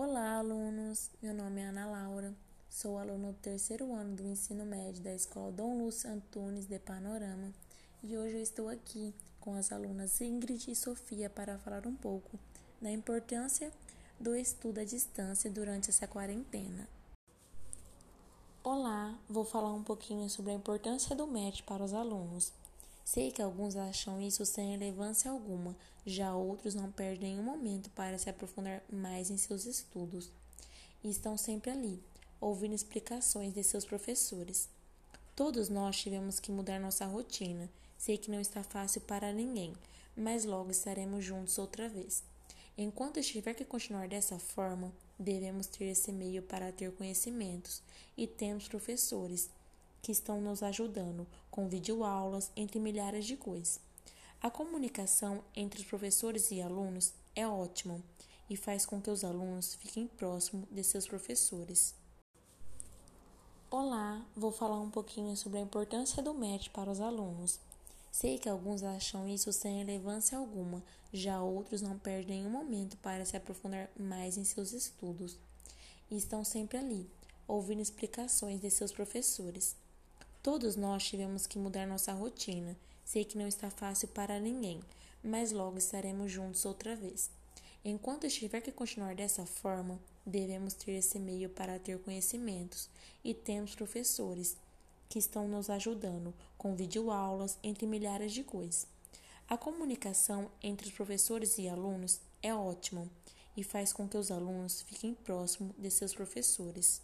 Olá, alunos! Meu nome é Ana Laura, sou aluna do terceiro ano do ensino médio da Escola Dom Lúcio Antunes de Panorama e hoje eu estou aqui com as alunas Ingrid e Sofia para falar um pouco da importância do estudo à distância durante essa quarentena. Olá, vou falar um pouquinho sobre a importância do MET para os alunos. Sei que alguns acham isso sem relevância alguma, já outros não perdem nenhum momento para se aprofundar mais em seus estudos. E estão sempre ali, ouvindo explicações de seus professores. Todos nós tivemos que mudar nossa rotina. Sei que não está fácil para ninguém, mas logo estaremos juntos outra vez. Enquanto estiver que continuar dessa forma, devemos ter esse meio para ter conhecimentos e temos professores que estão nos ajudando com videoaulas, entre milhares de coisas. A comunicação entre os professores e alunos é ótima e faz com que os alunos fiquem próximos de seus professores. Olá, vou falar um pouquinho sobre a importância do MET para os alunos. Sei que alguns acham isso sem relevância alguma, já outros não perdem nenhum momento para se aprofundar mais em seus estudos e estão sempre ali, ouvindo explicações de seus professores. Todos nós tivemos que mudar nossa rotina. Sei que não está fácil para ninguém, mas logo estaremos juntos outra vez. Enquanto estiver que continuar dessa forma, devemos ter esse meio para ter conhecimentos e temos professores que estão nos ajudando com videoaulas, entre milhares de coisas. A comunicação entre os professores e alunos é ótima e faz com que os alunos fiquem próximos de seus professores.